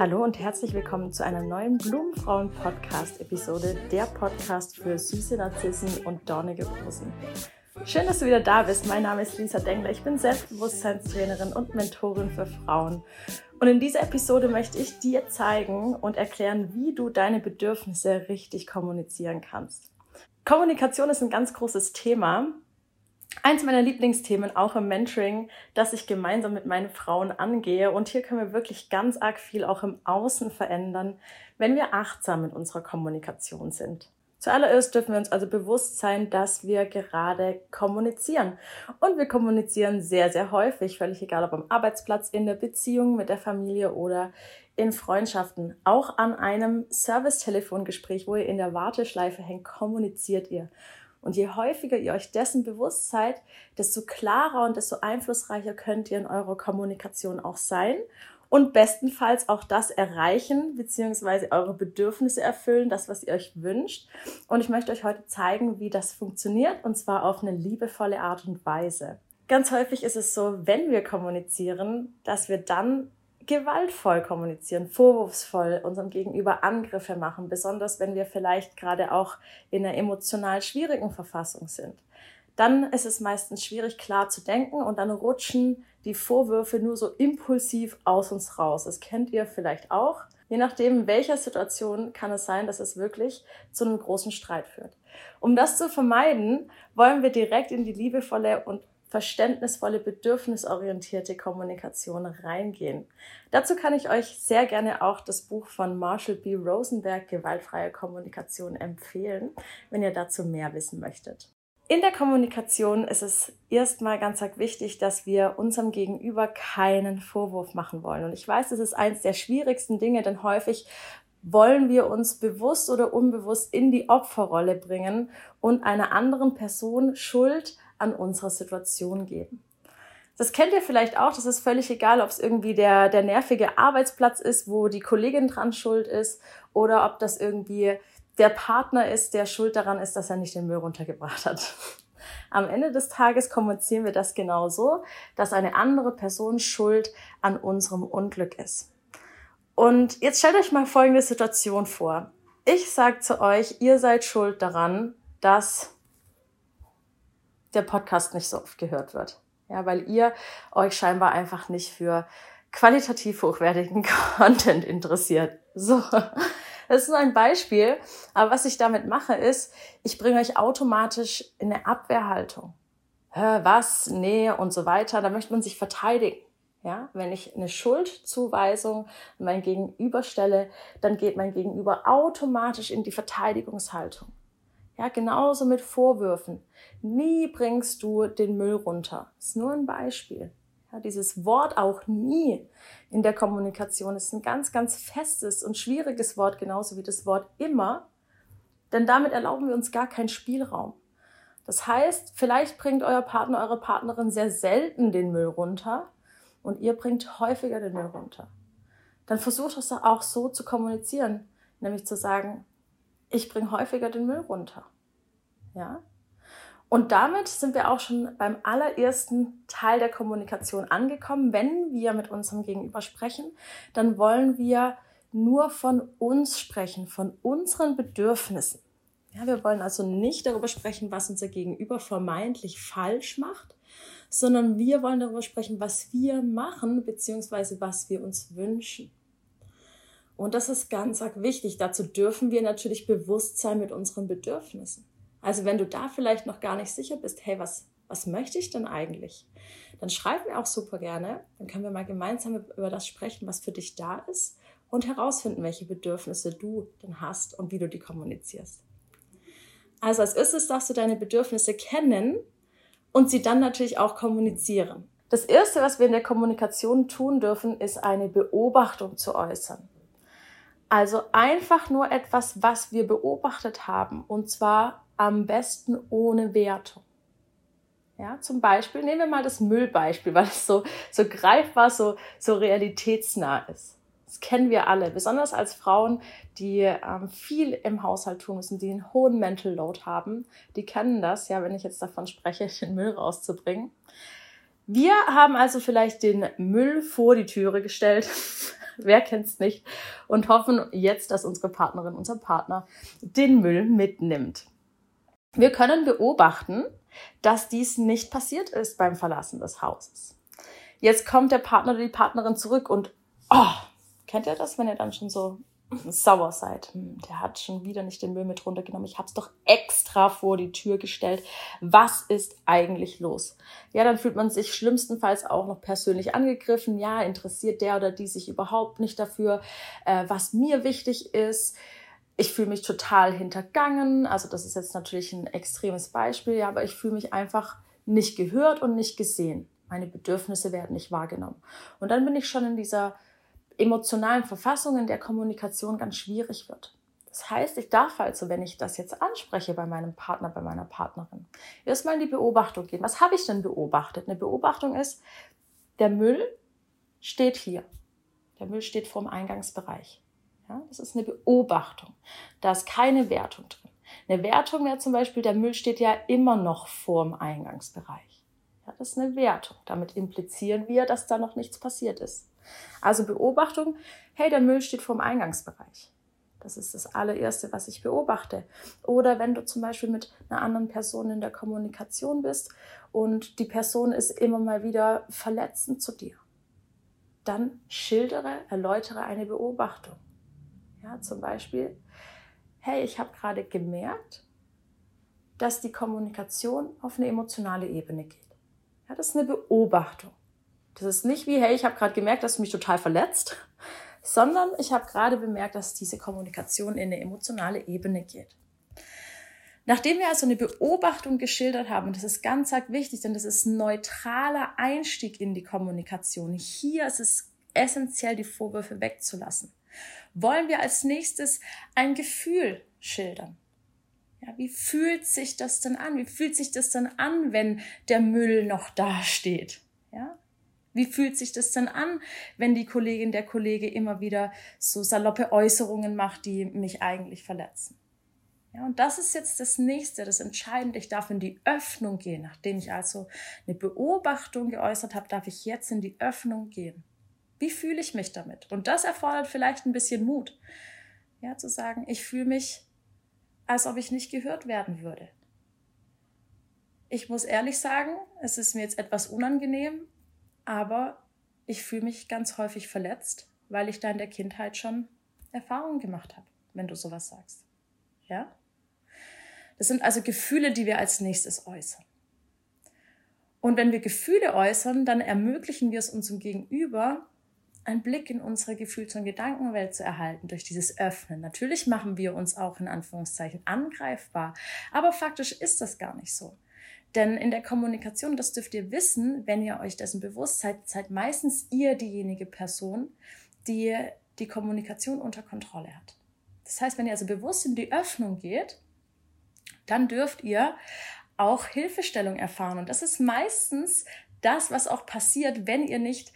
Hallo und herzlich willkommen zu einer neuen Blumenfrauen-Podcast-Episode, der Podcast für süße Narzissen und dornige Rosen. Schön, dass du wieder da bist. Mein Name ist Lisa Dengler. Ich bin Selbstbewusstseinstrainerin und Mentorin für Frauen. Und in dieser Episode möchte ich dir zeigen und erklären, wie du deine Bedürfnisse richtig kommunizieren kannst. Kommunikation ist ein ganz großes Thema eins meiner Lieblingsthemen auch im Mentoring, das ich gemeinsam mit meinen Frauen angehe. Und hier können wir wirklich ganz arg viel auch im Außen verändern, wenn wir achtsam in unserer Kommunikation sind. Zuallererst dürfen wir uns also bewusst sein, dass wir gerade kommunizieren. Und wir kommunizieren sehr, sehr häufig, völlig egal ob am Arbeitsplatz, in der Beziehung, mit der Familie oder in Freundschaften. Auch an einem Service-Telefongespräch, wo ihr in der Warteschleife hängt, kommuniziert ihr. Und je häufiger ihr euch dessen bewusst seid, desto klarer und desto einflussreicher könnt ihr in eurer Kommunikation auch sein und bestenfalls auch das erreichen, beziehungsweise eure Bedürfnisse erfüllen, das, was ihr euch wünscht. Und ich möchte euch heute zeigen, wie das funktioniert, und zwar auf eine liebevolle Art und Weise. Ganz häufig ist es so, wenn wir kommunizieren, dass wir dann gewaltvoll kommunizieren, vorwurfsvoll unserem Gegenüber Angriffe machen, besonders wenn wir vielleicht gerade auch in einer emotional schwierigen Verfassung sind. Dann ist es meistens schwierig, klar zu denken und dann rutschen die Vorwürfe nur so impulsiv aus uns raus. Das kennt ihr vielleicht auch. Je nachdem, in welcher Situation kann es sein, dass es wirklich zu einem großen Streit führt. Um das zu vermeiden, wollen wir direkt in die liebevolle und verständnisvolle, bedürfnisorientierte Kommunikation reingehen. Dazu kann ich euch sehr gerne auch das Buch von Marshall B. Rosenberg, Gewaltfreie Kommunikation, empfehlen, wenn ihr dazu mehr wissen möchtet. In der Kommunikation ist es erstmal ganz wichtig, dass wir unserem Gegenüber keinen Vorwurf machen wollen. Und ich weiß, das ist eins der schwierigsten Dinge, denn häufig wollen wir uns bewusst oder unbewusst in die Opferrolle bringen und einer anderen Person Schuld an unserer Situation geben. Das kennt ihr vielleicht auch, das ist völlig egal, ob es irgendwie der, der nervige Arbeitsplatz ist, wo die Kollegin dran schuld ist, oder ob das irgendwie der Partner ist, der schuld daran ist, dass er nicht den Müll runtergebracht hat. Am Ende des Tages kommunizieren wir das genauso, dass eine andere Person schuld an unserem Unglück ist. Und jetzt stellt euch mal folgende Situation vor. Ich sage zu euch, ihr seid schuld daran, dass der Podcast nicht so oft gehört wird. Ja, weil ihr euch scheinbar einfach nicht für qualitativ hochwertigen Content interessiert. So. Das ist nur ein Beispiel. Aber was ich damit mache, ist, ich bringe euch automatisch in eine Abwehrhaltung. Was? Nee und so weiter. Da möchte man sich verteidigen. Ja, wenn ich eine Schuldzuweisung mein Gegenüber stelle, dann geht mein Gegenüber automatisch in die Verteidigungshaltung. Ja, genauso mit Vorwürfen. Nie bringst du den Müll runter. Das ist nur ein Beispiel. Ja, dieses Wort auch nie in der Kommunikation ist ein ganz, ganz festes und schwieriges Wort, genauso wie das Wort immer. Denn damit erlauben wir uns gar keinen Spielraum. Das heißt, vielleicht bringt euer Partner, eure Partnerin sehr selten den Müll runter und ihr bringt häufiger den Müll runter. Dann versucht es auch so zu kommunizieren, nämlich zu sagen, ich bringe häufiger den Müll runter. Ja? Und damit sind wir auch schon beim allerersten Teil der Kommunikation angekommen. Wenn wir mit unserem Gegenüber sprechen, dann wollen wir nur von uns sprechen, von unseren Bedürfnissen. Ja, wir wollen also nicht darüber sprechen, was unser Gegenüber vermeintlich falsch macht, sondern wir wollen darüber sprechen, was wir machen, beziehungsweise was wir uns wünschen. Und das ist ganz wichtig. Dazu dürfen wir natürlich bewusst sein mit unseren Bedürfnissen. Also wenn du da vielleicht noch gar nicht sicher bist, hey, was, was möchte ich denn eigentlich? Dann schreib mir auch super gerne. Dann können wir mal gemeinsam über das sprechen, was für dich da ist und herausfinden, welche Bedürfnisse du denn hast und wie du die kommunizierst. Also als erstes darfst du deine Bedürfnisse kennen und sie dann natürlich auch kommunizieren. Das Erste, was wir in der Kommunikation tun dürfen, ist eine Beobachtung zu äußern. Also einfach nur etwas, was wir beobachtet haben, und zwar am besten ohne Wertung. Ja, zum Beispiel, nehmen wir mal das Müllbeispiel, weil es so, so greifbar, so, so realitätsnah ist. Das kennen wir alle, besonders als Frauen, die ähm, viel im Haushalt tun müssen, die einen hohen Mental Load haben. Die kennen das, ja, wenn ich jetzt davon spreche, den Müll rauszubringen. Wir haben also vielleicht den Müll vor die Türe gestellt, wer kennt's nicht? Und hoffen jetzt, dass unsere Partnerin, unser Partner den Müll mitnimmt. Wir können beobachten, dass dies nicht passiert ist beim Verlassen des Hauses. Jetzt kommt der Partner oder die Partnerin zurück und, oh, kennt ihr das, wenn ihr dann schon so sauer seid? Hm, der hat schon wieder nicht den Müll mit runtergenommen. Ich habe es doch extra vor die Tür gestellt. Was ist eigentlich los? Ja, dann fühlt man sich schlimmstenfalls auch noch persönlich angegriffen. Ja, interessiert der oder die sich überhaupt nicht dafür, äh, was mir wichtig ist ich fühle mich total hintergangen. Also das ist jetzt natürlich ein extremes Beispiel, ja, aber ich fühle mich einfach nicht gehört und nicht gesehen. Meine Bedürfnisse werden nicht wahrgenommen. Und dann bin ich schon in dieser emotionalen Verfassung, in der Kommunikation ganz schwierig wird. Das heißt, ich darf also, wenn ich das jetzt anspreche bei meinem Partner, bei meiner Partnerin, erstmal in die Beobachtung gehen. Was habe ich denn beobachtet? Eine Beobachtung ist, der Müll steht hier. Der Müll steht vorm Eingangsbereich. Ja, das ist eine Beobachtung. Da ist keine Wertung drin. Eine Wertung wäre zum Beispiel, der Müll steht ja immer noch vorm Eingangsbereich. Ja, das ist eine Wertung. Damit implizieren wir, dass da noch nichts passiert ist. Also Beobachtung, hey, der Müll steht vorm Eingangsbereich. Das ist das allererste, was ich beobachte. Oder wenn du zum Beispiel mit einer anderen Person in der Kommunikation bist und die Person ist immer mal wieder verletzend zu dir, dann schildere, erläutere eine Beobachtung. Ja, zum Beispiel, hey, ich habe gerade gemerkt, dass die Kommunikation auf eine emotionale Ebene geht. Ja, das ist eine Beobachtung. Das ist nicht wie, hey, ich habe gerade gemerkt, dass du mich total verletzt, sondern ich habe gerade bemerkt, dass diese Kommunikation in eine emotionale Ebene geht. Nachdem wir also eine Beobachtung geschildert haben, und das ist ganz arg wichtig, denn das ist neutraler Einstieg in die Kommunikation. Hier ist es essentiell, die Vorwürfe wegzulassen wollen wir als nächstes ein Gefühl schildern. Ja, wie fühlt sich das denn an? Wie fühlt sich das denn an, wenn der Müll noch da steht? Ja? Wie fühlt sich das denn an, wenn die Kollegin, der Kollege immer wieder so saloppe Äußerungen macht, die mich eigentlich verletzen? Ja, und das ist jetzt das nächste, das Entscheidende. Ich darf in die Öffnung gehen. Nachdem ich also eine Beobachtung geäußert habe, darf ich jetzt in die Öffnung gehen. Wie fühle ich mich damit? Und das erfordert vielleicht ein bisschen Mut. Ja, zu sagen, ich fühle mich, als ob ich nicht gehört werden würde. Ich muss ehrlich sagen, es ist mir jetzt etwas unangenehm, aber ich fühle mich ganz häufig verletzt, weil ich da in der Kindheit schon Erfahrungen gemacht habe, wenn du sowas sagst. Ja? Das sind also Gefühle, die wir als nächstes äußern. Und wenn wir Gefühle äußern, dann ermöglichen wir es unserem Gegenüber, einen Blick in unsere Gefühls- und Gedankenwelt zu erhalten durch dieses Öffnen. Natürlich machen wir uns auch in Anführungszeichen angreifbar, aber faktisch ist das gar nicht so. Denn in der Kommunikation, das dürft ihr wissen, wenn ihr euch dessen bewusst seid, seid meistens ihr diejenige Person, die die Kommunikation unter Kontrolle hat. Das heißt, wenn ihr also bewusst in die Öffnung geht, dann dürft ihr auch Hilfestellung erfahren. Und das ist meistens das, was auch passiert, wenn ihr nicht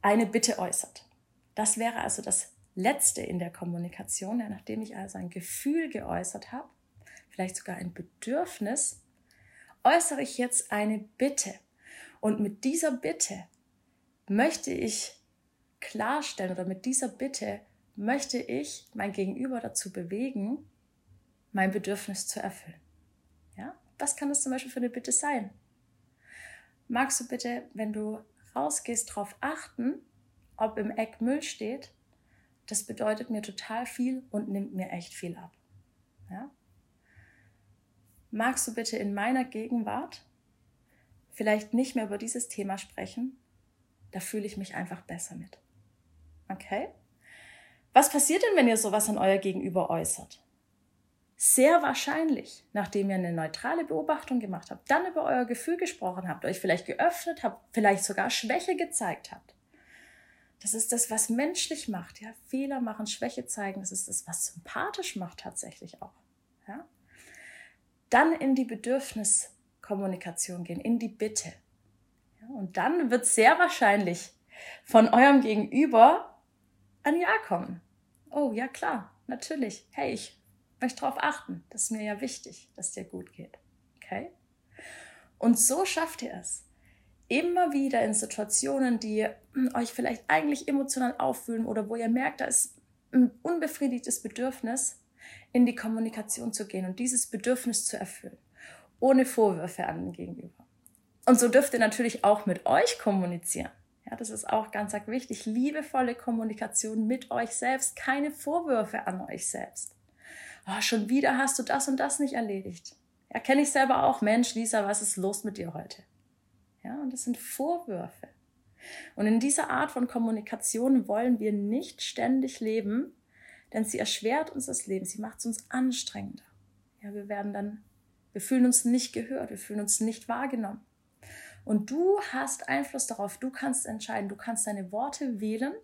eine Bitte äußert. Das wäre also das Letzte in der Kommunikation, ja, nachdem ich also ein Gefühl geäußert habe, vielleicht sogar ein Bedürfnis, äußere ich jetzt eine Bitte. Und mit dieser Bitte möchte ich klarstellen oder mit dieser Bitte möchte ich mein Gegenüber dazu bewegen, mein Bedürfnis zu erfüllen. Ja? Was kann das zum Beispiel für eine Bitte sein? Magst du bitte, wenn du rausgehst, darauf achten, ob im Eck Müll steht, das bedeutet mir total viel und nimmt mir echt viel ab. Ja? Magst du bitte in meiner Gegenwart vielleicht nicht mehr über dieses Thema sprechen? Da fühle ich mich einfach besser mit. Okay? Was passiert denn, wenn ihr sowas an euer Gegenüber äußert? sehr wahrscheinlich, nachdem ihr eine neutrale Beobachtung gemacht habt, dann über euer Gefühl gesprochen habt, euch vielleicht geöffnet habt, vielleicht sogar Schwäche gezeigt habt. Das ist das, was menschlich macht. Ja, Fehler machen, Schwäche zeigen. Das ist das, was sympathisch macht tatsächlich auch. Ja? Dann in die Bedürfniskommunikation gehen, in die Bitte. Ja, und dann wird sehr wahrscheinlich von eurem Gegenüber ein Ja kommen. Oh, ja klar, natürlich. Hey, ich möchte darauf achten. Das ist mir ja wichtig, dass dir gut geht. Okay? Und so schafft ihr es, immer wieder in Situationen, die hm, euch vielleicht eigentlich emotional auffühlen oder wo ihr merkt, da ist ein unbefriedigtes Bedürfnis, in die Kommunikation zu gehen und dieses Bedürfnis zu erfüllen, ohne Vorwürfe an den Gegenüber. Und so dürft ihr natürlich auch mit euch kommunizieren. Ja, das ist auch ganz, wichtig. Liebevolle Kommunikation mit euch selbst, keine Vorwürfe an euch selbst. Oh, schon wieder hast du das und das nicht erledigt. Ja, kenne ich selber auch. Mensch, Lisa, was ist los mit dir heute? Ja, und das sind Vorwürfe. Und in dieser Art von Kommunikation wollen wir nicht ständig leben, denn sie erschwert uns das Leben, sie macht es uns anstrengender. Ja, wir werden dann, wir fühlen uns nicht gehört, wir fühlen uns nicht wahrgenommen. Und du hast Einfluss darauf, du kannst entscheiden, du kannst deine Worte wählen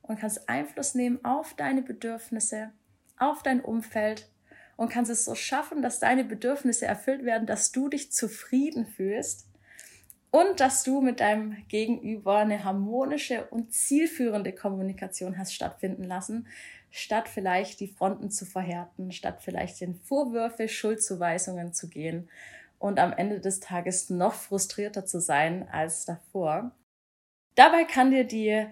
und kannst Einfluss nehmen auf deine Bedürfnisse, auf dein Umfeld und kannst es so schaffen, dass deine Bedürfnisse erfüllt werden, dass du dich zufrieden fühlst und dass du mit deinem Gegenüber eine harmonische und zielführende Kommunikation hast stattfinden lassen, statt vielleicht die Fronten zu verhärten, statt vielleicht in Vorwürfe, Schuldzuweisungen zu gehen und am Ende des Tages noch frustrierter zu sein als davor. Dabei kann dir die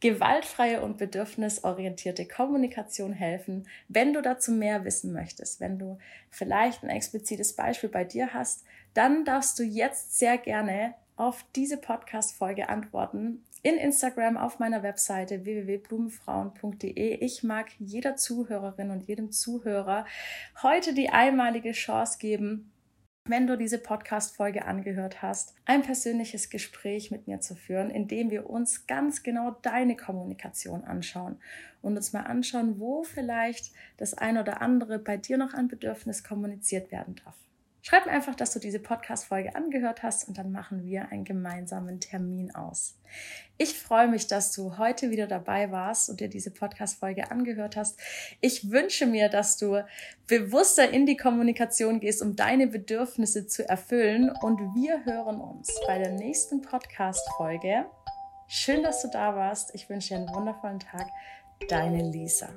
gewaltfreie und bedürfnisorientierte Kommunikation helfen. Wenn du dazu mehr wissen möchtest, wenn du vielleicht ein explizites Beispiel bei dir hast, dann darfst du jetzt sehr gerne auf diese Podcast-Folge antworten in Instagram auf meiner Webseite www.blumenfrauen.de. Ich mag jeder Zuhörerin und jedem Zuhörer heute die einmalige Chance geben, wenn du diese Podcast-Folge angehört hast, ein persönliches Gespräch mit mir zu führen, in dem wir uns ganz genau deine Kommunikation anschauen und uns mal anschauen, wo vielleicht das ein oder andere bei dir noch an Bedürfnis kommuniziert werden darf. Schreib mir einfach, dass du diese Podcast-Folge angehört hast und dann machen wir einen gemeinsamen Termin aus. Ich freue mich, dass du heute wieder dabei warst und dir diese Podcast-Folge angehört hast. Ich wünsche mir, dass du bewusster in die Kommunikation gehst, um deine Bedürfnisse zu erfüllen und wir hören uns bei der nächsten Podcast-Folge. Schön, dass du da warst. Ich wünsche dir einen wundervollen Tag. Deine Lisa.